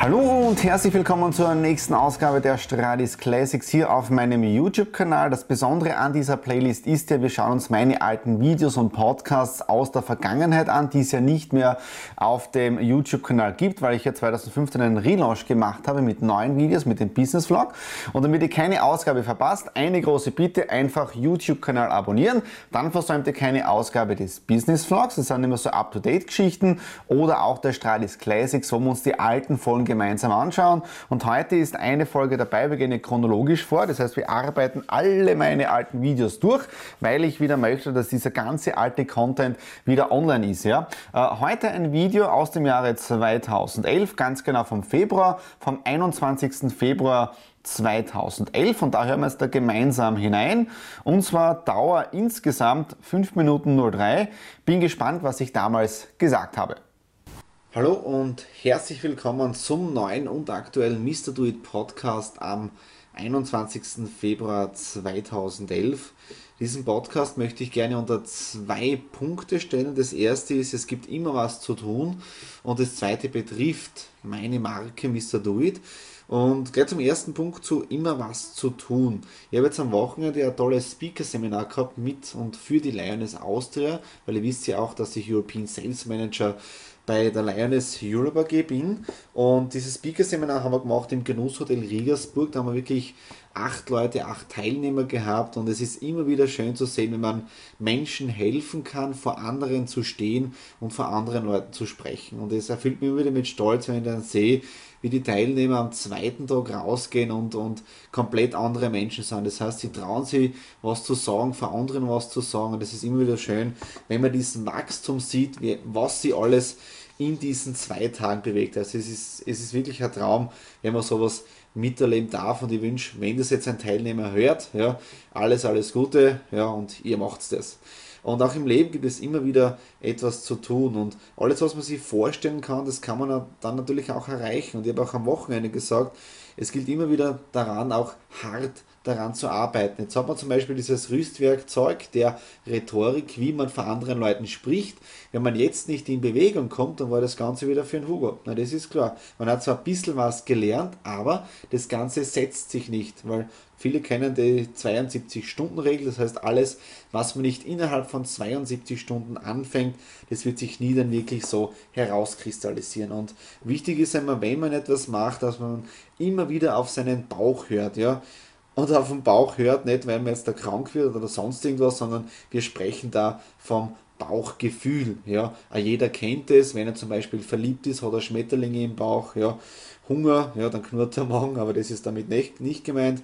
Hallo und herzlich willkommen zur nächsten Ausgabe der Stradis Classics hier auf meinem YouTube-Kanal. Das Besondere an dieser Playlist ist ja, wir schauen uns meine alten Videos und Podcasts aus der Vergangenheit an, die es ja nicht mehr auf dem YouTube-Kanal gibt, weil ich ja 2015 einen Relaunch gemacht habe mit neuen Videos, mit dem Business Vlog. Und damit ihr keine Ausgabe verpasst, eine große Bitte, einfach YouTube-Kanal abonnieren. Dann versäumt ihr keine Ausgabe des Business Vlogs. Das sind immer so Up-to-Date-Geschichten oder auch der Stradis Classics, wo wir uns die alten Folgen gemeinsam anschauen. Und heute ist eine Folge dabei, wir gehen chronologisch vor. Das heißt, wir arbeiten alle meine alten Videos durch, weil ich wieder möchte, dass dieser ganze alte Content wieder online ist. Ja? Äh, heute ein Video aus dem Jahre 2011, ganz genau vom Februar, vom 21. Februar 2011 und da hören wir jetzt da gemeinsam hinein. Und zwar Dauer insgesamt 5 Minuten 03. Bin gespannt, was ich damals gesagt habe. Hallo und herzlich willkommen zum neuen und aktuellen Mr. Do It Podcast am 21. Februar 2011. Diesen Podcast möchte ich gerne unter zwei Punkte stellen. Das erste ist, es gibt immer was zu tun und das zweite betrifft meine Marke Mr. Do It. Und gleich zum ersten Punkt zu immer was zu tun. Ich habe jetzt am Wochenende ein tolles Speaker-Seminar gehabt mit und für die Lioness Austria, weil ihr wisst ja auch, dass ich European Sales Manager bei der Lioness Europe AG bin. Und dieses Speaker-Seminar haben wir gemacht im Genusshotel Riegersburg. Da haben wir wirklich acht Leute, acht Teilnehmer gehabt. Und es ist immer wieder schön zu sehen, wenn man Menschen helfen kann, vor anderen zu stehen und vor anderen Leuten zu sprechen. Und es erfüllt mich immer wieder mit Stolz, wenn ich dann sehe, wie die Teilnehmer am zweiten Tag rausgehen und, und komplett andere Menschen sind. Das heißt, sie trauen sich, was zu sagen, vor anderen was zu sagen. Und es ist immer wieder schön, wenn man diesen Wachstum sieht, wie, was sie alles in diesen zwei Tagen bewegt. Also es ist, es ist wirklich ein Traum, wenn man sowas miterleben darf und ich wünsche, wenn das jetzt ein Teilnehmer hört, ja, alles, alles Gute, ja, und ihr macht das. Und auch im Leben gibt es immer wieder etwas zu tun. Und alles, was man sich vorstellen kann, das kann man dann natürlich auch erreichen. Und ich habe auch am Wochenende gesagt, es gilt immer wieder daran, auch hart daran zu arbeiten. Jetzt hat man zum Beispiel dieses Rüstwerkzeug der Rhetorik, wie man vor anderen Leuten spricht. Wenn man jetzt nicht in Bewegung kommt, dann war das Ganze wieder für ein Hugo. Na, das ist klar. Man hat zwar ein bisschen was gelernt, aber das Ganze setzt sich nicht, weil Viele kennen die 72-Stunden-Regel, das heißt, alles, was man nicht innerhalb von 72 Stunden anfängt, das wird sich nie dann wirklich so herauskristallisieren. Und wichtig ist immer, wenn man etwas macht, dass man immer wieder auf seinen Bauch hört, ja. Und auf den Bauch hört, nicht weil man jetzt da krank wird oder sonst irgendwas, sondern wir sprechen da vom Bauchgefühl. Ja. Jeder kennt es, wenn er zum Beispiel verliebt ist, hat er Schmetterlinge im Bauch, ja. Hunger, ja, dann knurrt der Magen, aber das ist damit nicht, nicht gemeint.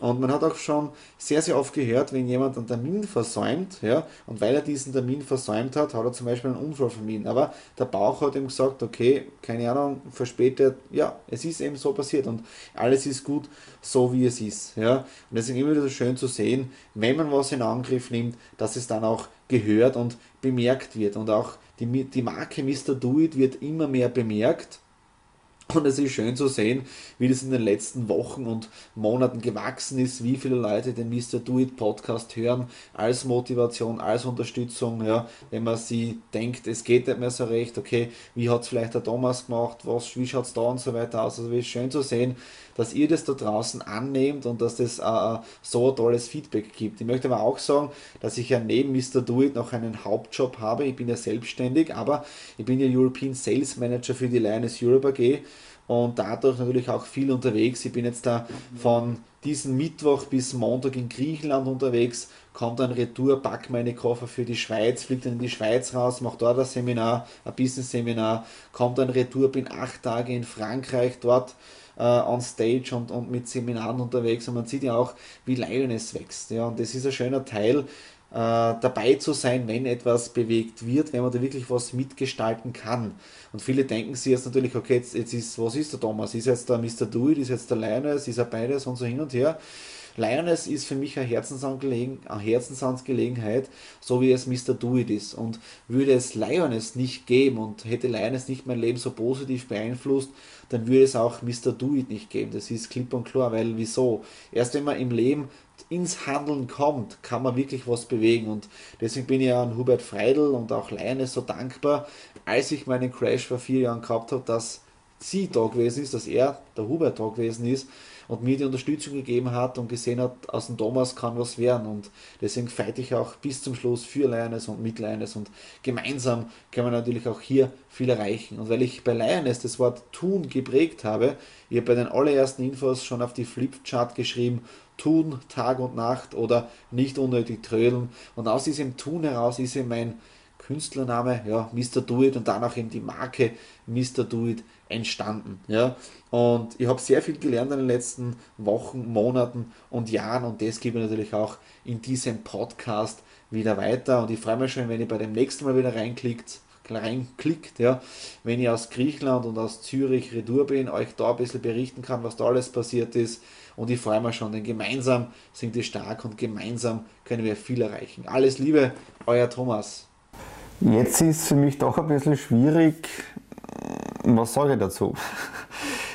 Und man hat auch schon sehr, sehr oft gehört, wenn jemand einen Termin versäumt, ja, und weil er diesen Termin versäumt hat, hat er zum Beispiel einen Unfall vermieden. Aber der Bauch hat ihm gesagt, okay, keine Ahnung, verspätet, ja, es ist eben so passiert und alles ist gut, so wie es ist. Ja. Und deswegen immer wieder schön zu sehen, wenn man was in Angriff nimmt, dass es dann auch gehört und bemerkt wird. Und auch die, die Marke Mr. Do It wird immer mehr bemerkt und es ist schön zu sehen, wie das in den letzten Wochen und Monaten gewachsen ist, wie viele Leute den Mr. Do It Podcast hören, als Motivation, als Unterstützung, ja, wenn man sie denkt, es geht nicht mehr so recht, okay, wie hat es vielleicht der Thomas gemacht, was, wie schaut es da und so weiter aus. Also es ist schön zu sehen, dass ihr das da draußen annehmt und dass das äh, so tolles Feedback gibt. Ich möchte aber auch sagen, dass ich ja neben Mr. Do It noch einen Hauptjob habe. Ich bin ja selbstständig, aber ich bin ja European Sales Manager für die Lioness Europe AG und dadurch natürlich auch viel unterwegs. Ich bin jetzt da von diesen Mittwoch bis Montag in Griechenland unterwegs, komme dann retour, pack meine Koffer für die Schweiz, fliege dann in die Schweiz raus, mache dort ein Seminar, ein Business-Seminar, komme dann retour, bin acht Tage in Frankreich, dort äh, on stage und, und mit Seminaren unterwegs und man sieht ja auch, wie Lioness wächst. Ja, und das ist ein schöner Teil, dabei zu sein, wenn etwas bewegt wird, wenn man da wirklich was mitgestalten kann. Und viele denken sich jetzt natürlich, okay, jetzt, jetzt ist, was ist der Thomas? Ist jetzt der Mr. Do It, ist jetzt der Lioness, ist er beides und so hin und her. Lioness ist für mich eine, Herzensangelegenheit, eine Herzensangelegenheit, so wie es Mr. Do It ist. Und würde es Lioness nicht geben und hätte Lioness nicht mein Leben so positiv beeinflusst, dann würde es auch Mr. Do It nicht geben. Das ist klipp und klar, weil wieso? Erst wenn man im Leben ins Handeln kommt, kann man wirklich was bewegen. Und deswegen bin ich an Hubert Freidel und auch Leine so dankbar, als ich meinen Crash vor vier Jahren gehabt habe, dass sie da gewesen ist, dass er, der Hubert, da gewesen ist und mir die Unterstützung gegeben hat und gesehen hat, aus dem Thomas kann was werden. Und deswegen fighte ich auch bis zum Schluss für Lioness und mit Lioness und gemeinsam kann man natürlich auch hier viel erreichen. Und weil ich bei Lioness das Wort tun geprägt habe, habe bei den allerersten Infos schon auf die Flipchart geschrieben, tun Tag und Nacht oder nicht unnötig trödeln. Und aus diesem Tun heraus ist eben mein Künstlername, ja, Mr. Do It und dann auch eben die Marke Mr. Do It entstanden. Ja? Und ich habe sehr viel gelernt in den letzten Wochen, Monaten und Jahren und das gebe ich natürlich auch in diesem Podcast wieder weiter. Und ich freue mich schon, wenn ihr bei dem nächsten Mal wieder reinklickt, reinklickt, ja, wenn ich aus Griechenland und aus Zürich retour bin, euch da ein bisschen berichten kann, was da alles passiert ist. Und ich freue mich schon, denn gemeinsam sind wir stark und gemeinsam können wir viel erreichen. Alles Liebe, euer Thomas. Jetzt ist es für mich doch ein bisschen schwierig, was sage ich dazu?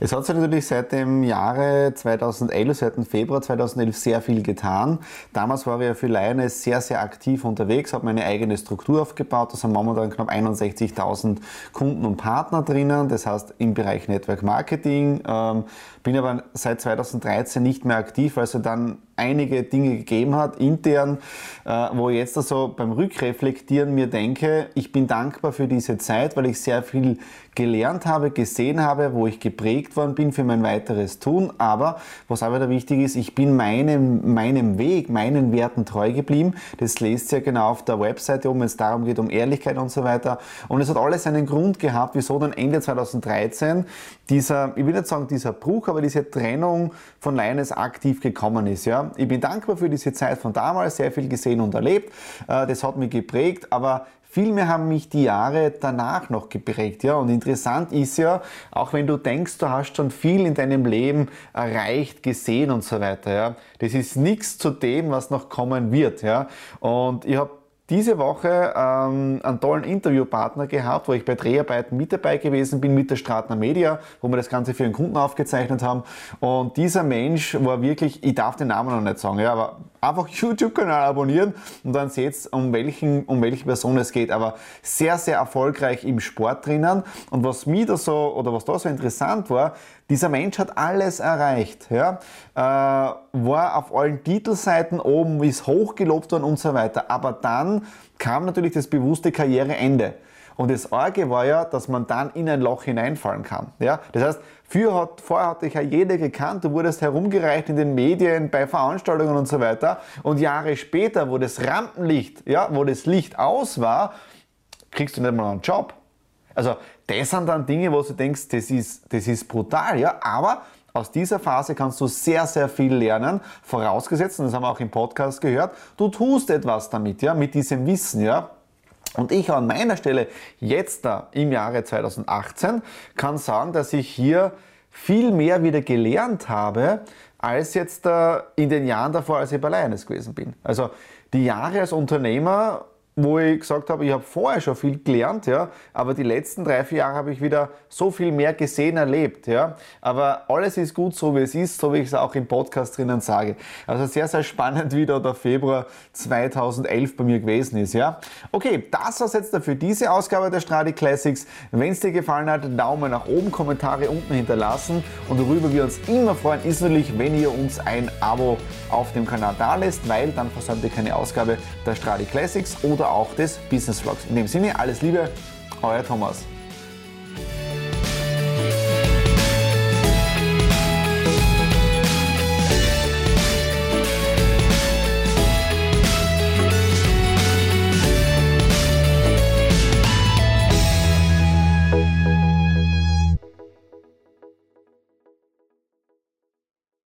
Es hat sich natürlich seit dem Jahre 2011, seit dem Februar 2011 sehr viel getan. Damals war ich ja für Lioness sehr, sehr aktiv unterwegs, habe meine eigene Struktur aufgebaut. Da sind momentan knapp 61.000 Kunden und Partner drinnen, das heißt im Bereich Network Marketing. Ähm, bin aber seit 2013 nicht mehr aktiv, weil es dann einige Dinge gegeben hat, intern, äh, wo ich jetzt also beim Rückreflektieren mir denke, ich bin dankbar für diese Zeit, weil ich sehr viel gelernt habe, gesehen habe, wo ich geprägt worden bin für mein weiteres Tun. Aber was aber da wichtig ist, ich bin meinem, meinem Weg, meinen Werten treu geblieben. Das lest ihr genau auf der Webseite um, wenn es darum geht, um Ehrlichkeit und so weiter. Und es hat alles einen Grund gehabt, wieso dann Ende 2013 dieser, ich will nicht sagen dieser Bruch, aber diese Trennung von Lioness aktiv gekommen ist. Ja? Ich bin dankbar für diese Zeit von damals, sehr viel gesehen und erlebt. Äh, das hat mich geprägt, aber Vielmehr haben mich die Jahre danach noch geprägt. Ja? Und interessant ist ja, auch wenn du denkst, du hast schon viel in deinem Leben erreicht, gesehen und so weiter. Ja? Das ist nichts zu dem, was noch kommen wird. Ja? Und ich habe diese Woche ähm, einen tollen Interviewpartner gehabt, wo ich bei Dreharbeiten mit dabei gewesen bin mit der Stratner Media, wo wir das Ganze für einen Kunden aufgezeichnet haben. Und dieser Mensch war wirklich, ich darf den Namen noch nicht sagen, ja, aber einfach YouTube-Kanal abonnieren und dann seht ihr, um, welchen, um welche Person es geht. Aber sehr, sehr erfolgreich im Sport drinnen. Und was mir da so, oder was da so interessant war, dieser Mensch hat alles erreicht, ja? Äh, war auf allen Titelseiten oben, ist hochgelobt worden und so weiter. Aber dann kam natürlich das bewusste Karriereende. Und das Arge war ja, dass man dann in ein Loch hineinfallen kann. Ja? Das heißt, hat, vorher hat dich ja jeder gekannt, du wurdest herumgereicht in den Medien, bei Veranstaltungen und so weiter. Und Jahre später, wo das Rampenlicht, ja, wo das Licht aus war, kriegst du nicht mal einen Job. Also das sind dann Dinge, wo du denkst, das ist, das ist brutal, ja, aber aus dieser Phase kannst du sehr, sehr viel lernen, vorausgesetzt, und das haben wir auch im Podcast gehört, du tust etwas damit, ja, mit diesem Wissen, ja. Und ich an meiner Stelle jetzt da im Jahre 2018 kann sagen, dass ich hier viel mehr wieder gelernt habe, als jetzt in den Jahren davor, als ich bei Lioness gewesen bin. Also die Jahre als Unternehmer wo ich gesagt habe, ich habe vorher schon viel gelernt, ja, aber die letzten drei, vier Jahre habe ich wieder so viel mehr gesehen, erlebt, ja. Aber alles ist gut so, wie es ist, so wie ich es auch im Podcast drinnen sage. Also sehr, sehr spannend, wie der Februar 2011 bei mir gewesen ist, ja. Okay, das war's jetzt für diese Ausgabe der Stradi Classics. Wenn es dir gefallen hat, Daumen nach oben, Kommentare unten hinterlassen und worüber wir uns immer freuen, ist natürlich, wenn ihr uns ein Abo auf dem Kanal da lässt, weil dann versäumt ihr keine Ausgabe der Stradi Classics oder auch des Business Vlogs. In dem Sinne, alles Liebe, euer Thomas.